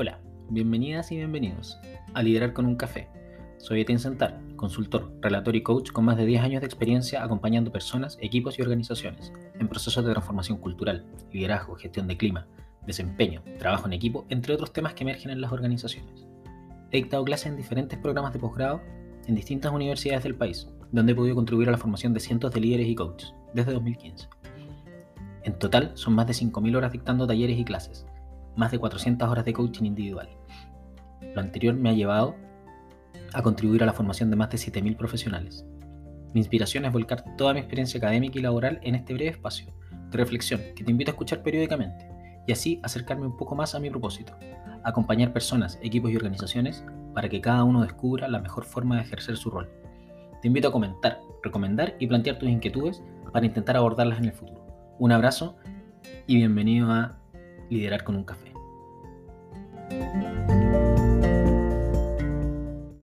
Hola, bienvenidas y bienvenidos a Liderar con un Café. Soy Etienne Santar, consultor, relator y coach con más de 10 años de experiencia acompañando personas, equipos y organizaciones en procesos de transformación cultural, liderazgo, gestión de clima, desempeño, trabajo en equipo, entre otros temas que emergen en las organizaciones. He dictado clases en diferentes programas de posgrado en distintas universidades del país, donde he podido contribuir a la formación de cientos de líderes y coaches desde 2015. En total son más de 5.000 horas dictando talleres y clases, más de 400 horas de coaching individual. Lo anterior me ha llevado a contribuir a la formación de más de 7.000 profesionales. Mi inspiración es volcar toda mi experiencia académica y laboral en este breve espacio de reflexión que te invito a escuchar periódicamente y así acercarme un poco más a mi propósito, acompañar personas, equipos y organizaciones para que cada uno descubra la mejor forma de ejercer su rol. Te invito a comentar, recomendar y plantear tus inquietudes para intentar abordarlas en el futuro. Un abrazo y bienvenido a Liderar con un Café.